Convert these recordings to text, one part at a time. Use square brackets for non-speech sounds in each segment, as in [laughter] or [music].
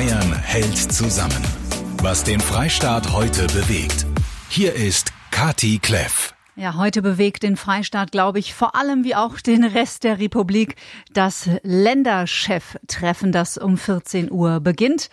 Bayern hält zusammen. Was den Freistaat heute bewegt. Hier ist Kati Kleff. Ja, heute bewegt den Freistaat, glaube ich, vor allem wie auch den Rest der Republik das Ländercheftreffen, das um 14 Uhr beginnt.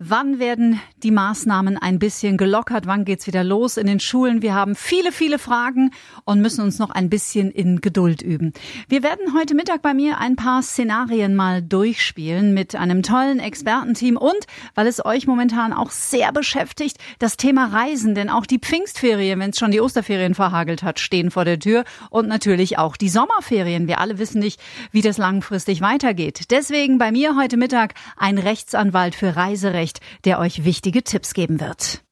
Wann werden die Maßnahmen ein bisschen gelockert? Wann geht's wieder los in den Schulen? Wir haben viele, viele Fragen und müssen uns noch ein bisschen in Geduld üben. Wir werden heute Mittag bei mir ein paar Szenarien mal durchspielen mit einem tollen Expertenteam und, weil es euch momentan auch sehr beschäftigt, das Thema Reisen, denn auch die Pfingstferien, wenn es schon die Osterferien verhagelt hat, stehen vor der Tür und natürlich auch die Sommerferien. Wir alle wissen nicht, wie das langfristig weitergeht. Deswegen bei mir heute Mittag ein Rechtsanwalt für Reiserecht Albrecht, der euch wichtige Tipps geben wird.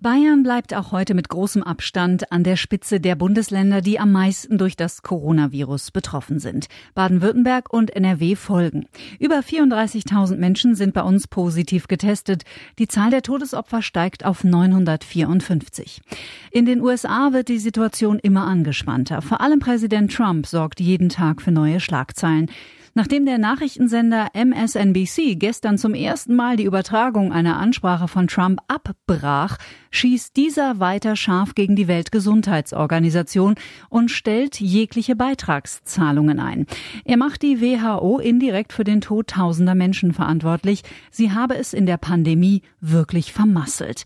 Bayern bleibt auch heute mit großem Abstand an der Spitze der Bundesländer, die am meisten durch das Coronavirus betroffen sind. Baden-Württemberg und NRW folgen. Über 34.000 Menschen sind bei uns positiv getestet. Die Zahl der Todesopfer steigt auf 954. In den USA wird die Situation immer angespannter. Vor allem Präsident Trump sorgt jeden Tag für neue Schlagzeilen. Nachdem der Nachrichtensender MSNBC gestern zum ersten Mal die Übertragung einer Ansprache von Trump abbrach, schießt dieser weiter scharf gegen die Weltgesundheitsorganisation und stellt jegliche Beitragszahlungen ein. Er macht die WHO indirekt für den Tod tausender Menschen verantwortlich. Sie habe es in der Pandemie wirklich vermasselt.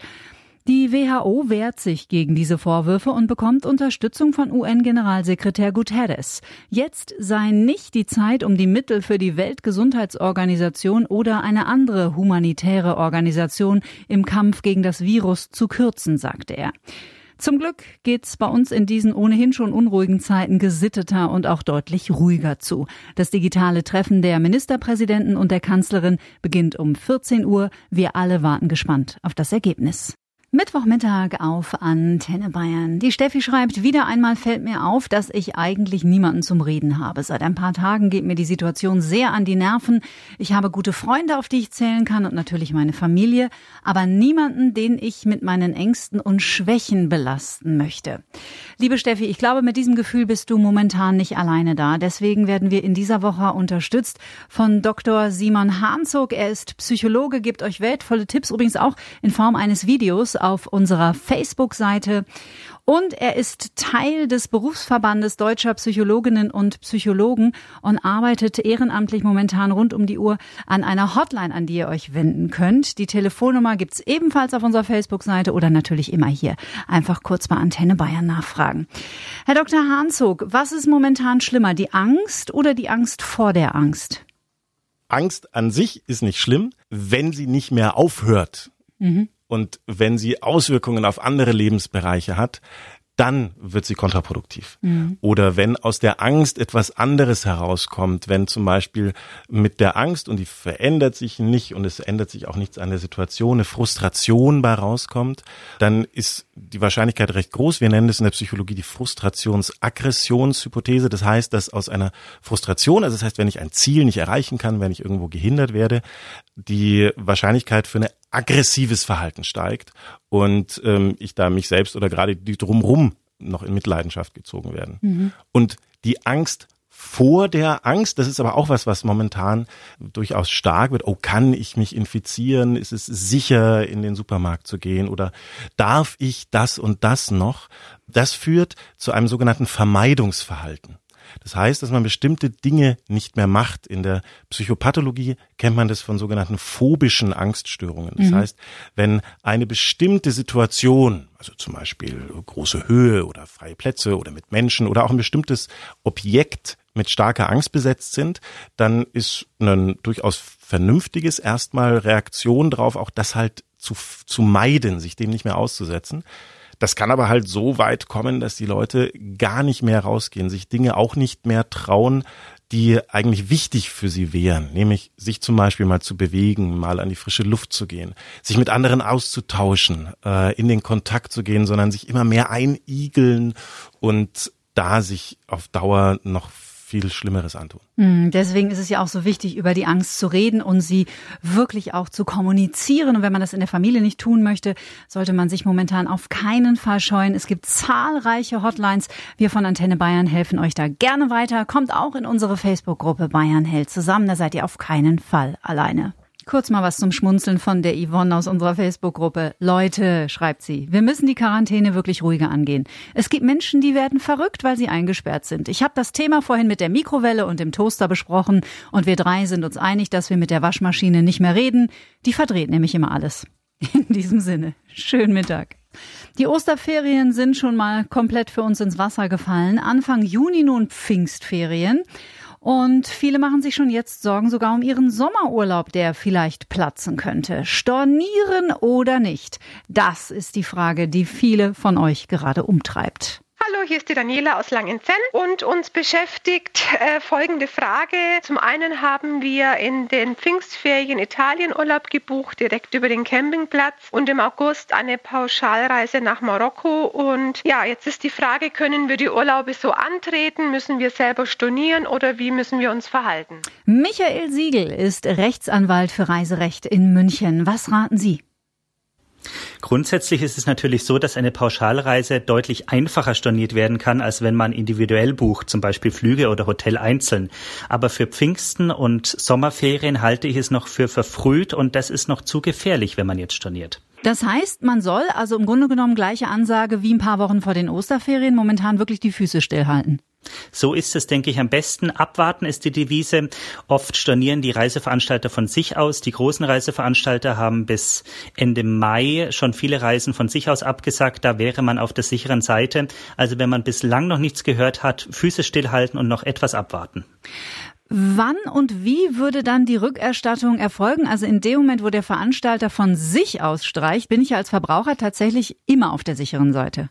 Die WHO wehrt sich gegen diese Vorwürfe und bekommt Unterstützung von UN-Generalsekretär Guterres. Jetzt sei nicht die Zeit, um die Mittel für die Weltgesundheitsorganisation oder eine andere humanitäre Organisation im Kampf gegen das Virus zu kürzen, sagte er. Zum Glück geht's bei uns in diesen ohnehin schon unruhigen Zeiten gesitteter und auch deutlich ruhiger zu. Das digitale Treffen der Ministerpräsidenten und der Kanzlerin beginnt um 14 Uhr. Wir alle warten gespannt auf das Ergebnis. Mittwochmittag auf Antenne Bayern. Die Steffi schreibt, wieder einmal fällt mir auf, dass ich eigentlich niemanden zum Reden habe. Seit ein paar Tagen geht mir die Situation sehr an die Nerven. Ich habe gute Freunde, auf die ich zählen kann und natürlich meine Familie, aber niemanden, den ich mit meinen Ängsten und Schwächen belasten möchte. Liebe Steffi, ich glaube, mit diesem Gefühl bist du momentan nicht alleine da. Deswegen werden wir in dieser Woche unterstützt von Dr. Simon Hanzog. Er ist Psychologe, gibt euch wertvolle Tipps, übrigens auch in Form eines Videos auf unserer Facebook-Seite. Und er ist Teil des Berufsverbandes deutscher Psychologinnen und Psychologen und arbeitet ehrenamtlich momentan rund um die Uhr an einer Hotline, an die ihr euch wenden könnt. Die Telefonnummer gibt's ebenfalls auf unserer Facebook-Seite oder natürlich immer hier. Einfach kurz bei Antenne Bayern nachfragen. Herr Dr. Hahnzog, was ist momentan schlimmer, die Angst oder die Angst vor der Angst? Angst an sich ist nicht schlimm, wenn sie nicht mehr aufhört. Mhm. Und wenn sie Auswirkungen auf andere Lebensbereiche hat, dann wird sie kontraproduktiv. Mhm. Oder wenn aus der Angst etwas anderes herauskommt, wenn zum Beispiel mit der Angst und die verändert sich nicht und es ändert sich auch nichts an der Situation, eine Frustration bei rauskommt, dann ist die Wahrscheinlichkeit recht groß. Wir nennen das in der Psychologie die Frustrations-Aggressionshypothese. Das heißt, dass aus einer Frustration, also das heißt, wenn ich ein Ziel nicht erreichen kann, wenn ich irgendwo gehindert werde, die Wahrscheinlichkeit für eine aggressives Verhalten steigt und ähm, ich da mich selbst oder gerade die drumrum noch in Mitleidenschaft gezogen werden. Mhm. Und die Angst vor der Angst, das ist aber auch was, was momentan durchaus stark wird. Oh, kann ich mich infizieren? Ist es sicher, in den Supermarkt zu gehen? Oder darf ich das und das noch? Das führt zu einem sogenannten Vermeidungsverhalten. Das heißt, dass man bestimmte Dinge nicht mehr macht. In der Psychopathologie kennt man das von sogenannten phobischen Angststörungen. Das mhm. heißt, wenn eine bestimmte Situation, also zum Beispiel große Höhe oder freie Plätze oder mit Menschen oder auch ein bestimmtes Objekt mit starker Angst besetzt sind, dann ist ein durchaus vernünftiges erstmal Reaktion drauf, auch das halt zu, zu meiden, sich dem nicht mehr auszusetzen. Das kann aber halt so weit kommen, dass die Leute gar nicht mehr rausgehen, sich Dinge auch nicht mehr trauen, die eigentlich wichtig für sie wären, nämlich sich zum Beispiel mal zu bewegen, mal an die frische Luft zu gehen, sich mit anderen auszutauschen, äh, in den Kontakt zu gehen, sondern sich immer mehr einigeln und da sich auf Dauer noch viel Schlimmeres antun. Hm, deswegen ist es ja auch so wichtig, über die Angst zu reden und sie wirklich auch zu kommunizieren. Und wenn man das in der Familie nicht tun möchte, sollte man sich momentan auf keinen Fall scheuen. Es gibt zahlreiche Hotlines. Wir von Antenne Bayern helfen euch da gerne weiter. Kommt auch in unsere Facebook-Gruppe Bayern hält zusammen. Da seid ihr auf keinen Fall alleine. Kurz mal was zum Schmunzeln von der Yvonne aus unserer Facebook-Gruppe. Leute, schreibt sie, wir müssen die Quarantäne wirklich ruhiger angehen. Es gibt Menschen, die werden verrückt, weil sie eingesperrt sind. Ich habe das Thema vorhin mit der Mikrowelle und dem Toaster besprochen und wir drei sind uns einig, dass wir mit der Waschmaschine nicht mehr reden. Die verdreht nämlich immer alles. [laughs] In diesem Sinne, schönen Mittag. Die Osterferien sind schon mal komplett für uns ins Wasser gefallen. Anfang Juni nun Pfingstferien. Und viele machen sich schon jetzt Sorgen sogar um ihren Sommerurlaub, der vielleicht platzen könnte. Stornieren oder nicht? Das ist die Frage, die viele von euch gerade umtreibt. Hallo, hier ist die Daniela aus Langenzenn und uns beschäftigt äh, folgende Frage. Zum einen haben wir in den Pfingstferien Italienurlaub gebucht, direkt über den Campingplatz und im August eine Pauschalreise nach Marokko. Und ja, jetzt ist die Frage, können wir die Urlaube so antreten? Müssen wir selber stornieren oder wie müssen wir uns verhalten? Michael Siegel ist Rechtsanwalt für Reiserecht in München. Was raten Sie? Grundsätzlich ist es natürlich so, dass eine Pauschalreise deutlich einfacher storniert werden kann, als wenn man individuell bucht, zum Beispiel Flüge oder Hotel einzeln. Aber für Pfingsten und Sommerferien halte ich es noch für verfrüht und das ist noch zu gefährlich, wenn man jetzt storniert. Das heißt, man soll also im Grunde genommen gleiche Ansage wie ein paar Wochen vor den Osterferien momentan wirklich die Füße stillhalten. So ist es, denke ich, am besten. Abwarten ist die Devise. Oft stornieren die Reiseveranstalter von sich aus. Die großen Reiseveranstalter haben bis Ende Mai schon viele Reisen von sich aus abgesagt. Da wäre man auf der sicheren Seite. Also wenn man bislang noch nichts gehört hat, Füße stillhalten und noch etwas abwarten. Wann und wie würde dann die Rückerstattung erfolgen? Also in dem Moment, wo der Veranstalter von sich aus streicht, bin ich als Verbraucher tatsächlich immer auf der sicheren Seite.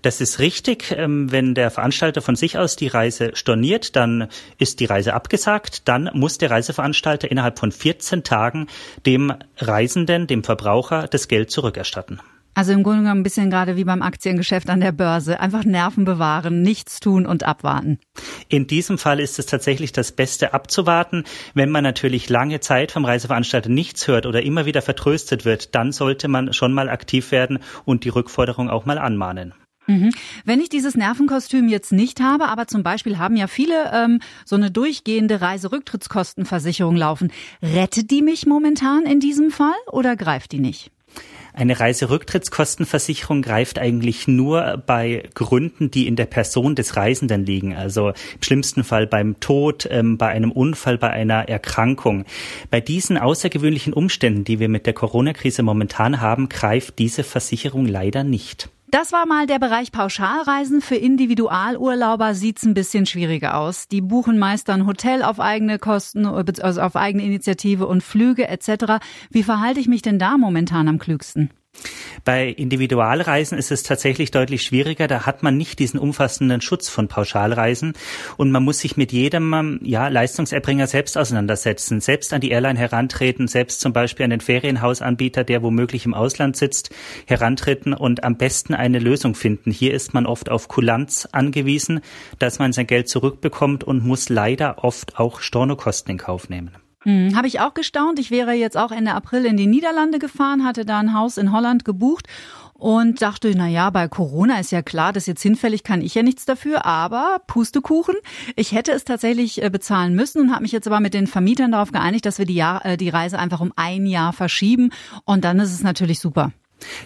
Das ist richtig. Ähm, wenn der Veranstalter von sich aus die Reise storniert, dann ist die Reise abgesagt. Dann muss der Reiseveranstalter innerhalb von 14 Tagen dem Reisenden, dem Verbraucher, das Geld zurückerstatten. Also im Grunde genommen ein bisschen gerade wie beim Aktiengeschäft an der Börse. Einfach Nerven bewahren, nichts tun und abwarten. In diesem Fall ist es tatsächlich das Beste abzuwarten. Wenn man natürlich lange Zeit vom Reiseveranstalter nichts hört oder immer wieder vertröstet wird, dann sollte man schon mal aktiv werden und die Rückforderung auch mal anmahnen. Mhm. Wenn ich dieses Nervenkostüm jetzt nicht habe, aber zum Beispiel haben ja viele ähm, so eine durchgehende Reiserücktrittskostenversicherung laufen, rettet die mich momentan in diesem Fall oder greift die nicht? Eine Reiserücktrittskostenversicherung greift eigentlich nur bei Gründen, die in der Person des Reisenden liegen. Also im schlimmsten Fall beim Tod, ähm, bei einem Unfall, bei einer Erkrankung. Bei diesen außergewöhnlichen Umständen, die wir mit der Corona-Krise momentan haben, greift diese Versicherung leider nicht. Das war mal der Bereich Pauschalreisen. Für Individualurlauber sieht's ein bisschen schwieriger aus. Die buchen meist dann Hotel auf eigene Kosten, also auf eigene Initiative und Flüge etc. Wie verhalte ich mich denn da momentan am klügsten? Bei Individualreisen ist es tatsächlich deutlich schwieriger. Da hat man nicht diesen umfassenden Schutz von Pauschalreisen und man muss sich mit jedem ja, Leistungserbringer selbst auseinandersetzen, selbst an die Airline herantreten, selbst zum Beispiel an den Ferienhausanbieter, der womöglich im Ausland sitzt, herantreten und am besten eine Lösung finden. Hier ist man oft auf Kulanz angewiesen, dass man sein Geld zurückbekommt und muss leider oft auch Stornokosten in Kauf nehmen. Hm, Habe ich auch gestaunt. Ich wäre jetzt auch Ende April in die Niederlande gefahren, hatte da ein Haus in Holland gebucht und dachte, na ja, bei Corona ist ja klar, das ist jetzt hinfällig, kann ich ja nichts dafür, aber Pustekuchen, ich hätte es tatsächlich äh, bezahlen müssen und habe mich jetzt aber mit den Vermietern darauf geeinigt, dass wir die, Jahr, äh, die Reise einfach um ein Jahr verschieben und dann ist es natürlich super.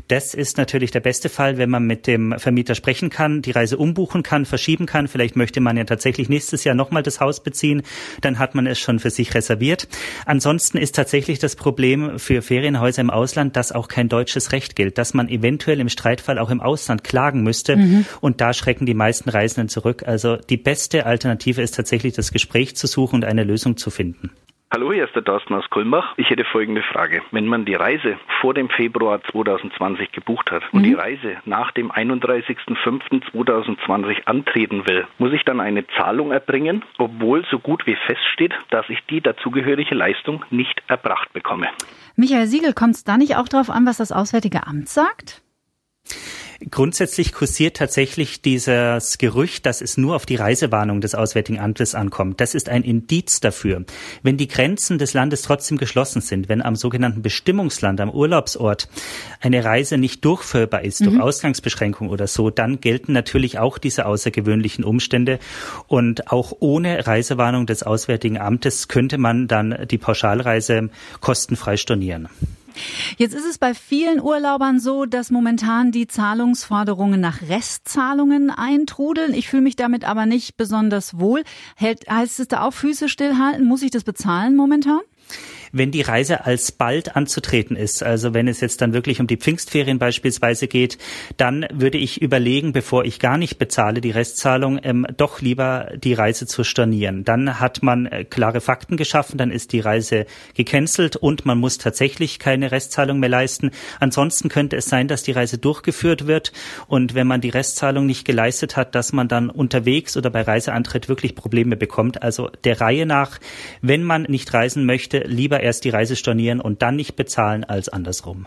Das ist natürlich der beste Fall, wenn man mit dem Vermieter sprechen kann, die Reise umbuchen kann, verschieben kann. Vielleicht möchte man ja tatsächlich nächstes Jahr nochmal das Haus beziehen. Dann hat man es schon für sich reserviert. Ansonsten ist tatsächlich das Problem für Ferienhäuser im Ausland, dass auch kein deutsches Recht gilt, dass man eventuell im Streitfall auch im Ausland klagen müsste. Mhm. Und da schrecken die meisten Reisenden zurück. Also die beste Alternative ist tatsächlich das Gespräch zu suchen und eine Lösung zu finden. Hallo, hier ist der Thorsten aus Kulmbach. Ich hätte folgende Frage. Wenn man die Reise vor dem Februar 2020 gebucht hat und mhm. die Reise nach dem 31.05.2020 antreten will, muss ich dann eine Zahlung erbringen, obwohl so gut wie feststeht, dass ich die dazugehörige Leistung nicht erbracht bekomme? Michael Siegel, kommt es da nicht auch darauf an, was das Auswärtige Amt sagt? Grundsätzlich kursiert tatsächlich dieses Gerücht, dass es nur auf die Reisewarnung des Auswärtigen Amtes ankommt. Das ist ein Indiz dafür. Wenn die Grenzen des Landes trotzdem geschlossen sind, wenn am sogenannten Bestimmungsland, am Urlaubsort eine Reise nicht durchführbar ist mhm. durch Ausgangsbeschränkung oder so, dann gelten natürlich auch diese außergewöhnlichen Umstände. Und auch ohne Reisewarnung des Auswärtigen Amtes könnte man dann die Pauschalreise kostenfrei stornieren. Jetzt ist es bei vielen Urlaubern so, dass momentan die Zahlungsforderungen nach Restzahlungen eintrudeln. Ich fühle mich damit aber nicht besonders wohl. Hält, heißt es da auch Füße stillhalten? Muss ich das bezahlen momentan? Wenn die Reise als bald anzutreten ist, also wenn es jetzt dann wirklich um die Pfingstferien beispielsweise geht, dann würde ich überlegen, bevor ich gar nicht bezahle, die Restzahlung, ähm, doch lieber die Reise zu stornieren. Dann hat man äh, klare Fakten geschaffen, dann ist die Reise gecancelt und man muss tatsächlich keine Restzahlung mehr leisten. Ansonsten könnte es sein, dass die Reise durchgeführt wird und wenn man die Restzahlung nicht geleistet hat, dass man dann unterwegs oder bei Reiseantritt wirklich Probleme bekommt. Also der Reihe nach, wenn man nicht reisen möchte, lieber erst die Reise stornieren und dann nicht bezahlen als andersrum.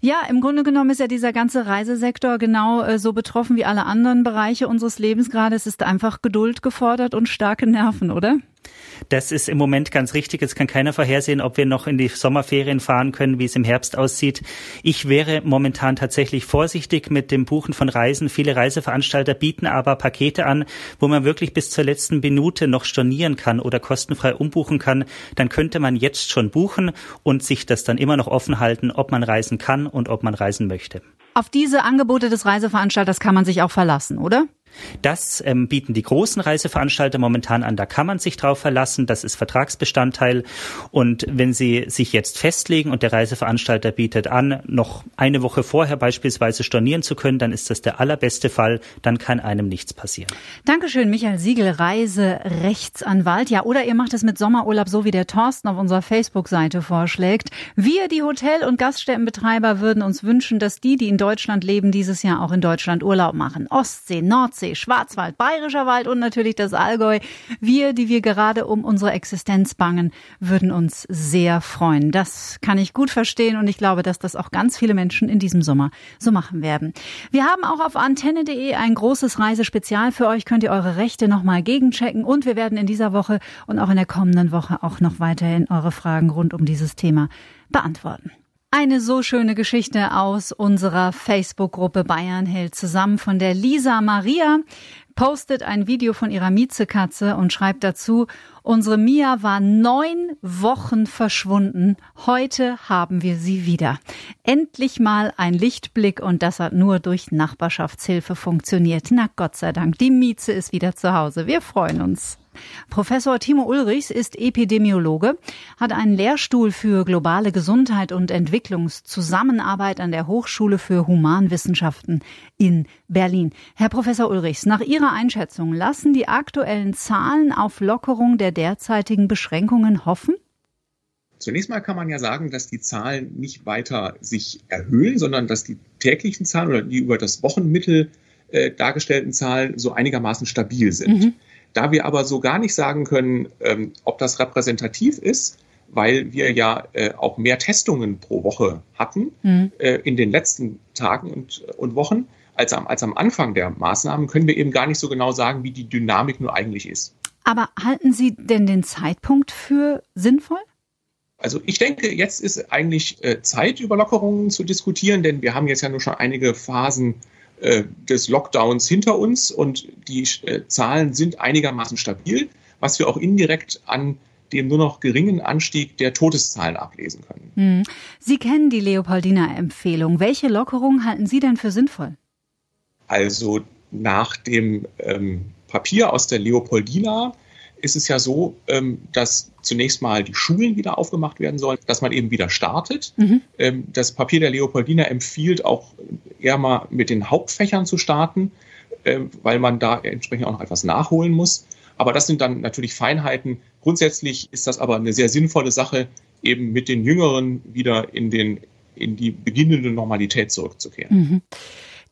Ja, im Grunde genommen ist ja dieser ganze Reisesektor genau äh, so betroffen wie alle anderen Bereiche unseres Lebens gerade. Es ist einfach Geduld gefordert und starke Nerven, oder? Das ist im Moment ganz richtig. Es kann keiner vorhersehen, ob wir noch in die Sommerferien fahren können, wie es im Herbst aussieht. Ich wäre momentan tatsächlich vorsichtig mit dem Buchen von Reisen. Viele Reiseveranstalter bieten aber Pakete an, wo man wirklich bis zur letzten Minute noch stornieren kann oder kostenfrei umbuchen kann. Dann könnte man jetzt schon buchen und sich das dann immer noch offen halten, ob man reisen kann und ob man reisen möchte. Auf diese Angebote des Reiseveranstalters kann man sich auch verlassen, oder? Das ähm, bieten die großen Reiseveranstalter momentan an. Da kann man sich drauf verlassen. Das ist Vertragsbestandteil. Und wenn Sie sich jetzt festlegen und der Reiseveranstalter bietet an, noch eine Woche vorher beispielsweise stornieren zu können, dann ist das der allerbeste Fall. Dann kann einem nichts passieren. Dankeschön, Michael Siegel, Reiserechtsanwalt. Ja, oder ihr macht es mit Sommerurlaub so, wie der Thorsten auf unserer Facebook-Seite vorschlägt. Wir, die Hotel- und Gaststättenbetreiber, würden uns wünschen, dass die, die in Deutschland leben, dieses Jahr auch in Deutschland Urlaub machen. Ostsee, Nordsee, Nordsee, Schwarzwald, Bayerischer Wald und natürlich das Allgäu. Wir, die wir gerade um unsere Existenz bangen, würden uns sehr freuen. Das kann ich gut verstehen und ich glaube, dass das auch ganz viele Menschen in diesem Sommer so machen werden. Wir haben auch auf antenne.de ein großes Reisespezial für euch. Könnt ihr eure Rechte nochmal gegenchecken und wir werden in dieser Woche und auch in der kommenden Woche auch noch weiterhin eure Fragen rund um dieses Thema beantworten. Eine so schöne Geschichte aus unserer Facebook-Gruppe Bayern hält zusammen von der Lisa Maria postet ein Video von ihrer Miezekatze und schreibt dazu, unsere Mia war neun Wochen verschwunden. Heute haben wir sie wieder. Endlich mal ein Lichtblick und das hat nur durch Nachbarschaftshilfe funktioniert. Na Gott sei Dank, die Mieze ist wieder zu Hause. Wir freuen uns. Professor Timo Ulrichs ist Epidemiologe, hat einen Lehrstuhl für globale Gesundheit und Entwicklungszusammenarbeit an der Hochschule für Humanwissenschaften in Berlin. Herr Professor Ulrichs, nach Ihrer Einschätzung lassen die aktuellen Zahlen auf Lockerung der derzeitigen Beschränkungen hoffen? Zunächst mal kann man ja sagen, dass die Zahlen nicht weiter sich erhöhen, sondern dass die täglichen Zahlen oder die über das Wochenmittel äh, dargestellten Zahlen so einigermaßen stabil sind. Mhm. Da wir aber so gar nicht sagen können, ähm, ob das repräsentativ ist, weil wir ja äh, auch mehr Testungen pro Woche hatten mhm. äh, in den letzten Tagen und, und Wochen als am, als am Anfang der Maßnahmen, können wir eben gar nicht so genau sagen, wie die Dynamik nur eigentlich ist. Aber halten Sie denn den Zeitpunkt für sinnvoll? Also ich denke, jetzt ist eigentlich äh, Zeit, über Lockerungen zu diskutieren, denn wir haben jetzt ja nur schon einige Phasen äh, des Lockdowns hinter uns und die äh, Zahlen sind einigermaßen stabil, was wir auch indirekt an dem nur noch geringen Anstieg der Todeszahlen ablesen können. Hm. Sie kennen die Leopoldina-Empfehlung. Welche Lockerung halten Sie denn für sinnvoll? Also nach dem ähm, Papier aus der Leopoldina ist es ja so, ähm, dass zunächst mal die Schulen wieder aufgemacht werden sollen, dass man eben wieder startet. Mhm. Ähm, das Papier der Leopoldina empfiehlt auch eher mal mit den Hauptfächern zu starten, ähm, weil man da entsprechend auch noch etwas nachholen muss. Aber das sind dann natürlich Feinheiten. Grundsätzlich ist das aber eine sehr sinnvolle Sache, eben mit den Jüngeren wieder in, den, in die beginnende Normalität zurückzukehren. Mhm.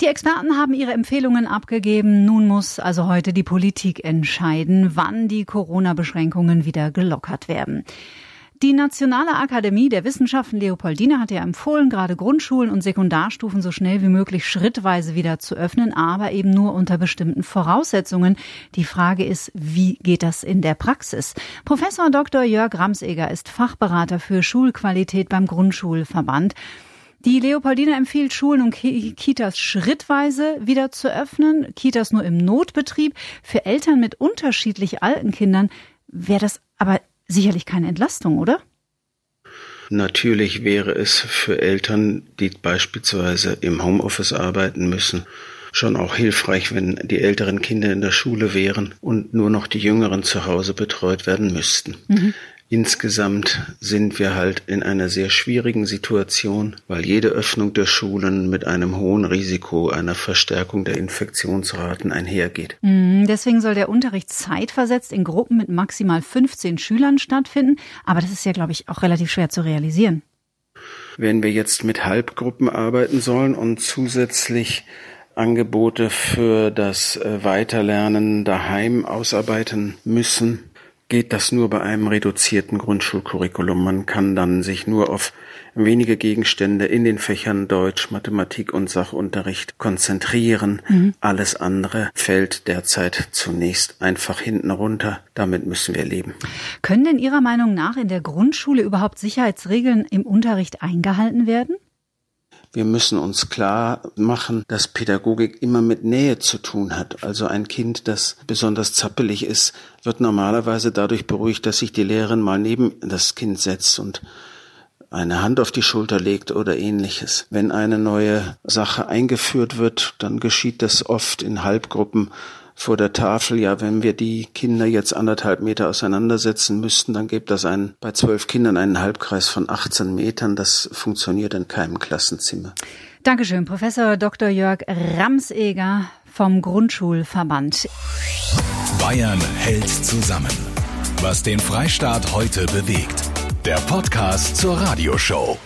Die Experten haben ihre Empfehlungen abgegeben. Nun muss also heute die Politik entscheiden, wann die Corona-Beschränkungen wieder gelockert werden. Die Nationale Akademie der Wissenschaften Leopoldina hat ja empfohlen, gerade Grundschulen und Sekundarstufen so schnell wie möglich schrittweise wieder zu öffnen, aber eben nur unter bestimmten Voraussetzungen. Die Frage ist, wie geht das in der Praxis? Professor Dr. Jörg Ramseger ist Fachberater für Schulqualität beim Grundschulverband. Die Leopoldina empfiehlt Schulen und Kitas schrittweise wieder zu öffnen, Kitas nur im Notbetrieb. Für Eltern mit unterschiedlich alten Kindern wäre das aber sicherlich keine Entlastung, oder? Natürlich wäre es für Eltern, die beispielsweise im Homeoffice arbeiten müssen, schon auch hilfreich, wenn die älteren Kinder in der Schule wären und nur noch die jüngeren zu Hause betreut werden müssten. Mhm. Insgesamt sind wir halt in einer sehr schwierigen Situation, weil jede Öffnung der Schulen mit einem hohen Risiko einer Verstärkung der Infektionsraten einhergeht. Mhm, deswegen soll der Unterricht zeitversetzt in Gruppen mit maximal 15 Schülern stattfinden. Aber das ist ja, glaube ich, auch relativ schwer zu realisieren. Wenn wir jetzt mit Halbgruppen arbeiten sollen und zusätzlich Angebote für das äh, Weiterlernen daheim ausarbeiten müssen, geht das nur bei einem reduzierten Grundschulcurriculum. Man kann dann sich nur auf wenige Gegenstände in den Fächern Deutsch, Mathematik und Sachunterricht konzentrieren. Mhm. Alles andere fällt derzeit zunächst einfach hinten runter. Damit müssen wir leben. Können denn Ihrer Meinung nach in der Grundschule überhaupt Sicherheitsregeln im Unterricht eingehalten werden? Wir müssen uns klar machen, dass Pädagogik immer mit Nähe zu tun hat. Also ein Kind, das besonders zappelig ist, wird normalerweise dadurch beruhigt, dass sich die Lehrerin mal neben das Kind setzt und eine Hand auf die Schulter legt oder ähnliches. Wenn eine neue Sache eingeführt wird, dann geschieht das oft in Halbgruppen vor der Tafel, ja, wenn wir die Kinder jetzt anderthalb Meter auseinandersetzen müssten, dann gibt das einen, bei zwölf Kindern einen Halbkreis von 18 Metern. Das funktioniert in keinem Klassenzimmer. Dankeschön, Professor Dr. Jörg Ramseger vom Grundschulverband. Bayern hält zusammen. Was den Freistaat heute bewegt. Der Podcast zur Radioshow.